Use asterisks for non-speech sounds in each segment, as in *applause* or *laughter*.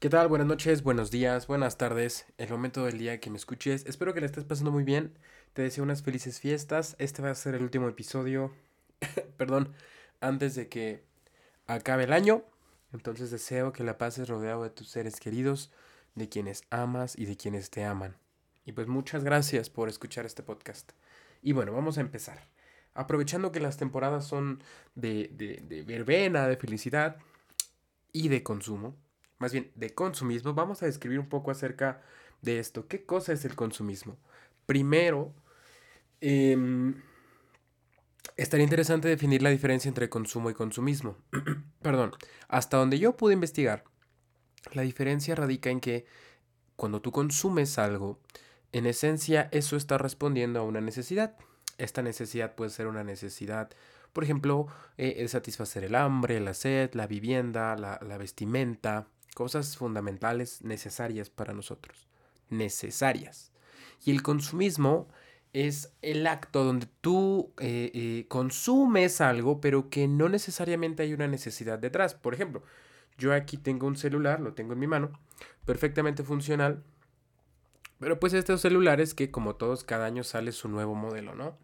¿Qué tal? Buenas noches, buenos días, buenas tardes, el momento del día que me escuches. Espero que le estés pasando muy bien. Te deseo unas felices fiestas. Este va a ser el último episodio, *coughs* perdón, antes de que acabe el año. Entonces deseo que la pases rodeado de tus seres queridos, de quienes amas y de quienes te aman. Y pues muchas gracias por escuchar este podcast. Y bueno, vamos a empezar. Aprovechando que las temporadas son de, de, de verbena, de felicidad y de consumo, más bien de consumismo, vamos a describir un poco acerca de esto. ¿Qué cosa es el consumismo? Primero, eh, estaría interesante definir la diferencia entre consumo y consumismo. *clears throat* Perdón, hasta donde yo pude investigar, la diferencia radica en que cuando tú consumes algo, en esencia eso está respondiendo a una necesidad. Esta necesidad puede ser una necesidad, por ejemplo, eh, satisfacer el hambre, la sed, la vivienda, la, la vestimenta, cosas fundamentales necesarias para nosotros. Necesarias. Y el consumismo es el acto donde tú eh, eh, consumes algo, pero que no necesariamente hay una necesidad detrás. Por ejemplo, yo aquí tengo un celular, lo tengo en mi mano, perfectamente funcional, pero pues estos celulares que como todos cada año sale su nuevo modelo, ¿no?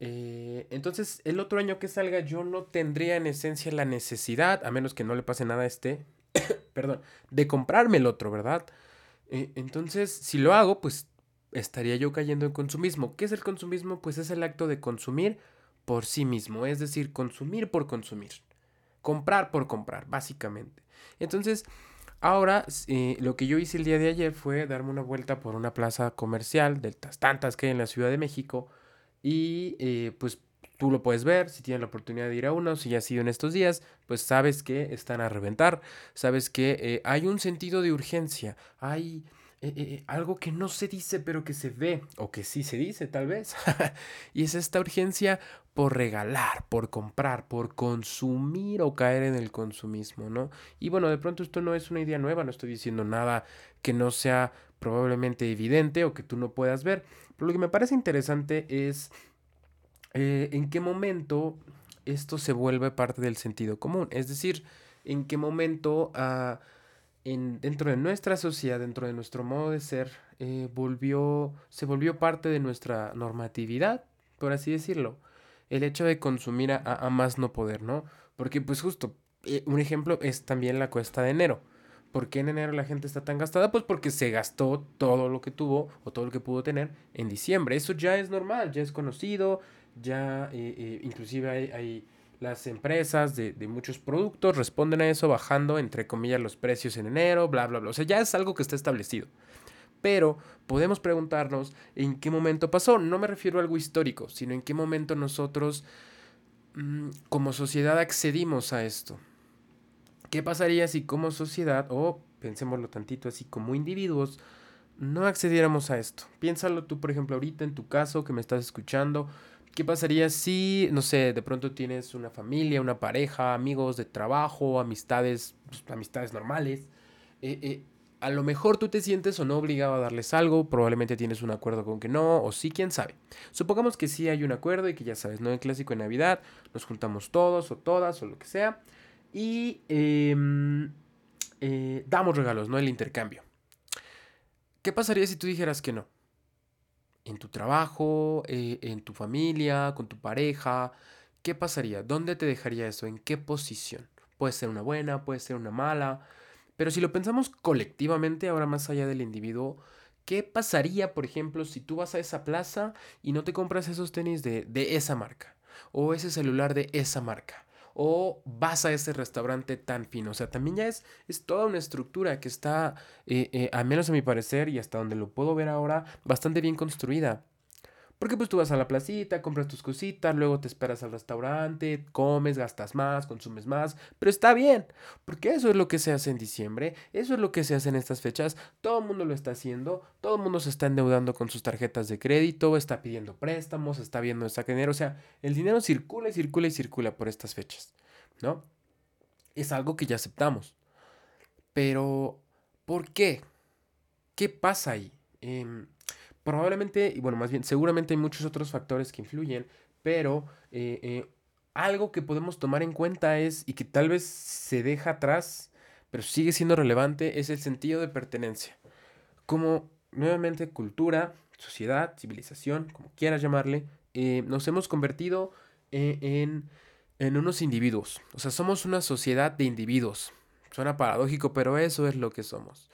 Eh, entonces el otro año que salga yo no tendría en esencia la necesidad, a menos que no le pase nada a este, *coughs* perdón, de comprarme el otro, ¿verdad? Eh, entonces, si lo hago, pues estaría yo cayendo en consumismo. ¿Qué es el consumismo? Pues es el acto de consumir por sí mismo, es decir, consumir por consumir, comprar por comprar, básicamente. Entonces, ahora eh, lo que yo hice el día de ayer fue darme una vuelta por una plaza comercial de tantas que hay en la Ciudad de México y eh, pues Tú lo puedes ver, si tienes la oportunidad de ir a uno, si ya ha sido en estos días, pues sabes que están a reventar, sabes que eh, hay un sentido de urgencia, hay eh, eh, algo que no se dice pero que se ve, o que sí se dice tal vez, *laughs* y es esta urgencia por regalar, por comprar, por consumir o caer en el consumismo, ¿no? Y bueno, de pronto esto no es una idea nueva, no estoy diciendo nada que no sea probablemente evidente o que tú no puedas ver, pero lo que me parece interesante es eh, en qué momento esto se vuelve parte del sentido común. Es decir, en qué momento ah, en, dentro de nuestra sociedad, dentro de nuestro modo de ser, eh, volvió, se volvió parte de nuestra normatividad, por así decirlo. El hecho de consumir a, a más no poder, ¿no? Porque pues justo, eh, un ejemplo es también la cuesta de enero. ¿Por qué en enero la gente está tan gastada? Pues porque se gastó todo lo que tuvo o todo lo que pudo tener en diciembre. Eso ya es normal, ya es conocido, ya eh, eh, inclusive hay, las empresas de, de, muchos productos responden a eso bajando entre comillas los precios en enero, bla, bla, bla. O sea, ya es algo que está establecido. Pero podemos preguntarnos en qué momento pasó. No me refiero a algo histórico, sino en qué momento nosotros mmm, como sociedad accedimos a esto. ¿Qué pasaría si como sociedad, o pensémoslo tantito así, como individuos, no accediéramos a esto? Piénsalo tú, por ejemplo, ahorita en tu caso que me estás escuchando ¿Qué pasaría si, no sé, de pronto tienes una familia, una pareja, amigos de trabajo, amistades, pues, amistades normales? Eh, eh, a lo mejor tú te sientes o no obligado a darles algo, probablemente tienes un acuerdo con que no, o sí, quién sabe. Supongamos que sí hay un acuerdo y que ya sabes, ¿no? En clásico de Navidad nos juntamos todos o todas o lo que sea y eh, eh, damos regalos, ¿no? El intercambio. ¿Qué pasaría si tú dijeras que no? En tu trabajo, eh, en tu familia, con tu pareja. ¿Qué pasaría? ¿Dónde te dejaría eso? ¿En qué posición? Puede ser una buena, puede ser una mala. Pero si lo pensamos colectivamente, ahora más allá del individuo, ¿qué pasaría, por ejemplo, si tú vas a esa plaza y no te compras esos tenis de, de esa marca? O ese celular de esa marca o vas a ese restaurante tan fino. O sea, también ya es, es toda una estructura que está, eh, eh, al menos a mi parecer y hasta donde lo puedo ver ahora, bastante bien construida. Porque pues tú vas a la placita, compras tus cositas, luego te esperas al restaurante, comes, gastas más, consumes más, pero está bien, porque eso es lo que se hace en diciembre, eso es lo que se hace en estas fechas, todo el mundo lo está haciendo, todo el mundo se está endeudando con sus tarjetas de crédito, está pidiendo préstamos, está viendo esa dinero, o sea, el dinero circula y circula y circula por estas fechas, ¿no? Es algo que ya aceptamos. Pero, ¿por qué? ¿Qué pasa ahí? Eh, probablemente, y bueno, más bien, seguramente hay muchos otros factores que influyen, pero eh, eh, algo que podemos tomar en cuenta es, y que tal vez se deja atrás, pero sigue siendo relevante, es el sentido de pertenencia. Como nuevamente cultura, sociedad, civilización, como quieras llamarle, eh, nos hemos convertido en, en unos individuos. O sea, somos una sociedad de individuos. Suena paradójico, pero eso es lo que somos.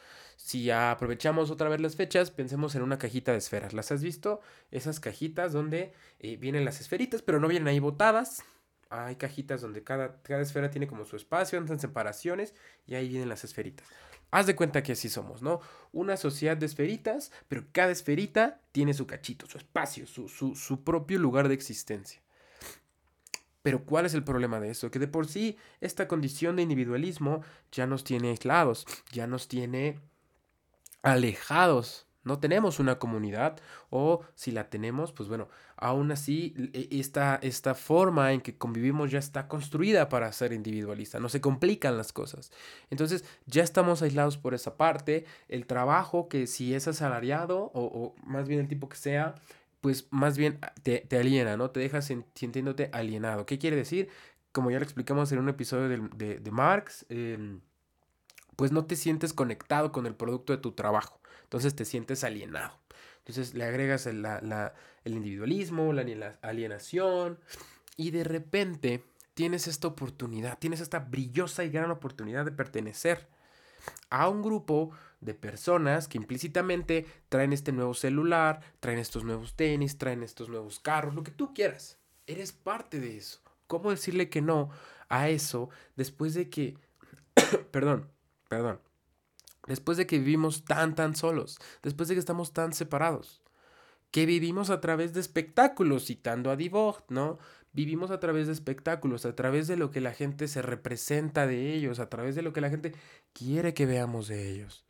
Si aprovechamos otra vez las fechas, pensemos en una cajita de esferas. ¿Las has visto? Esas cajitas donde eh, vienen las esferitas, pero no vienen ahí botadas. Hay cajitas donde cada, cada esfera tiene como su espacio, en separaciones y ahí vienen las esferitas. Haz de cuenta que así somos, ¿no? Una sociedad de esferitas, pero cada esferita tiene su cachito, su espacio, su, su, su propio lugar de existencia. Pero ¿cuál es el problema de eso? Que de por sí esta condición de individualismo ya nos tiene aislados, ya nos tiene alejados. No tenemos una comunidad o si la tenemos, pues bueno, aún así e, esta, esta forma en que convivimos ya está construida para ser individualista, no se complican las cosas. Entonces ya estamos aislados por esa parte, el trabajo que si es asalariado o, o más bien el tipo que sea, pues más bien te, te aliena, ¿no? Te dejas sintiéndote alienado. ¿Qué quiere decir? Como ya lo explicamos en un episodio de, de, Marx, em, pues no te sientes conectado con el producto de tu trabajo. Entonces te sientes alienado. Entonces le agregas el, la, el individualismo, la alienación y de repente tienes esta oportunidad, tienes esta brillosa y gran oportunidad de pertenecer a un grupo de personas que implícitamente traen este nuevo celular, traen estos nuevos tenis, traen estos nuevos carros, lo que tú quieras. Eres parte de eso. ¿Cómo decirle que no a eso después de que, *coughs* perdón, perdón, después de que vivimos tan, tan solos, después de que estamos tan separados? Que vivimos a través de espectáculos, citando a Divog, ¿no? Vivimos a través de espectáculos, a través de lo que la gente se representa de ellos, a través de lo que la gente quiere que veamos de ellos.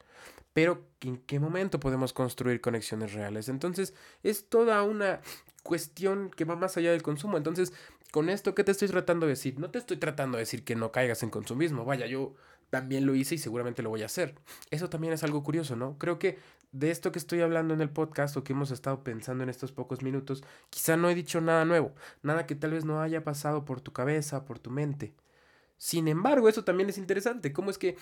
Pero ¿en qué momento podemos construir conexiones reales? Entonces, es toda una cuestión que va más allá del consumo. Entonces, con esto, ¿qué te estoy tratando de decir? No te estoy tratando de decir que no caigas en consumismo. Vaya, yo también lo hice y seguramente lo voy a hacer. Eso también es algo curioso, ¿no? Creo que de esto que estoy hablando en el podcast o que hemos estado pensando en estos pocos minutos, quizá no he dicho nada nuevo, nada que tal vez no haya pasado por tu cabeza, por tu mente. Sin embargo, eso también es interesante. ¿Cómo es que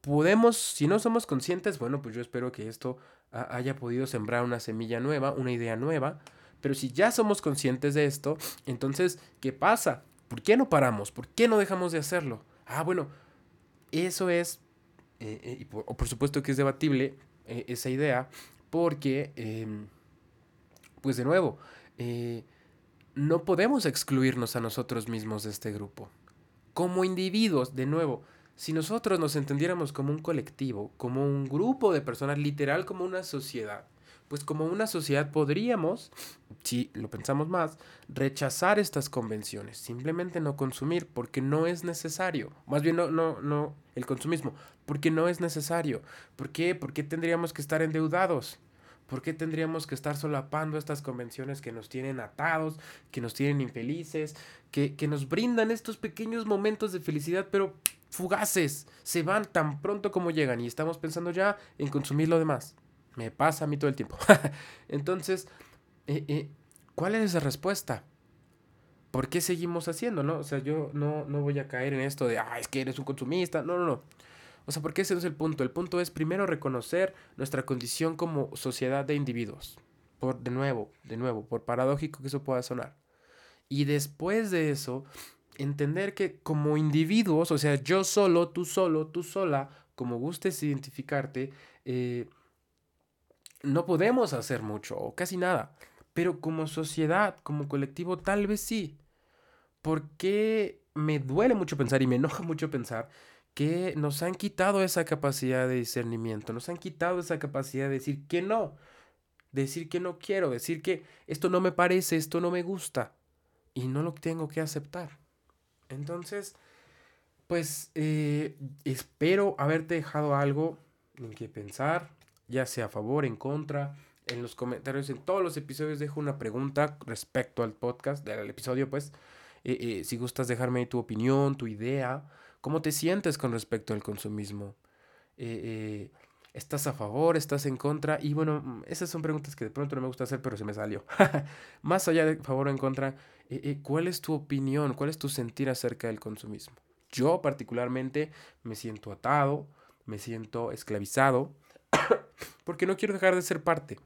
podemos, si no somos conscientes, bueno, pues yo espero que esto haya podido sembrar una semilla nueva, una idea nueva. Pero si ya somos conscientes de esto, entonces, ¿qué pasa? ¿Por qué no paramos? ¿Por qué no dejamos de hacerlo? Ah, bueno, eso es, eh, eh, y por, supuesto que es debatible eh, esa idea, porque, em, pues de nuevo, no podemos excluirnos a nosotros mismos de este grupo. Como individuos, de nuevo, si nosotros nos entendiéramos como un colectivo, como un grupo de personas, literal como una sociedad, pues como una sociedad podríamos, si lo pensamos más, rechazar estas convenciones, simplemente no consumir porque no es necesario. Más bien no, no, no, el consumismo, porque no es necesario. ¿Por qué? ¿Por qué tendríamos que estar endeudados? ¿Por qué tendríamos que estar solapando estas convenciones que nos tienen atados, que nos tienen infelices, que, que nos brindan estos pequeños momentos de felicidad, pero fugaces, se van tan pronto como llegan y estamos pensando ya en consumir lo demás? Me pasa a mí todo el tiempo. *laughs* Entonces, eh, eh, ¿cuál es esa respuesta? ¿Por qué seguimos haciendo, no? O sea, yo no, no voy a caer en esto de, ah, es que eres un consumista. No, no, no. O sea, porque ese no es el punto. El punto es primero reconocer nuestra condición como sociedad de individuos. Por, de nuevo, de nuevo, por paradójico que eso pueda sonar. Y después de eso, entender que como individuos, o sea, yo solo, tú solo, tú sola, como gustes identificarte, eh, no podemos hacer mucho o casi nada, pero como sociedad, como colectivo, tal vez sí. Porque me duele mucho pensar y me enoja *laughs* mucho pensar que nos han quitado esa capacidad de discernimiento, nos han quitado esa capacidad de decir que no, decir que no quiero, decir que esto no me parece, esto no me gusta y no lo tengo que aceptar. Entonces, pues eh, espero haberte dejado algo en que pensar, ya sea a favor, en contra. En los comentarios, en todos los episodios dejo una pregunta respecto al podcast, al episodio, pues. Eh, eh, si gustas dejarme tu opinión, tu idea, cómo te sientes con respecto al consumismo. Eh, ¿Estás a favor? ¿Estás en contra? Y bueno, mm, esas son preguntas que de pronto no me gusta hacer, pero se me salió. *laughs* Más allá de favor o en contra, ¿cuál es tu opinión? ¿Cuál es tu sentir acerca del consumismo? Yo particularmente me siento atado, me siento esclavizado, *coughs* porque no quiero dejar de ser parte,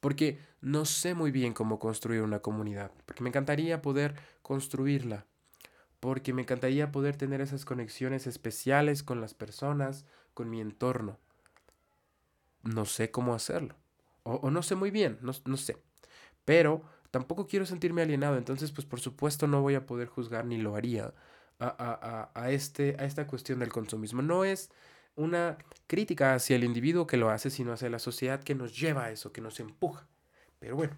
porque no sé muy bien cómo construir una comunidad, porque me encantaría poder construirla, porque me encantaría poder tener esas conexiones especiales con las personas, con mi entorno. No sé cómo hacerlo, o, no sé muy bien, no, no sé, pero tampoco quiero sentirme alienado, entonces pues por supuesto no voy a poder juzgar ni lo haría a, a, a, este, a esta cuestión del consumismo. No es una crítica hacia el individuo que lo hace, sino hacia la sociedad que nos lleva a eso, que nos empuja. Pero bueno,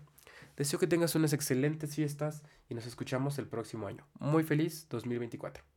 deseo que tengas unas excelentes fiestas y nos escuchamos el próximo año. Muy feliz 2024.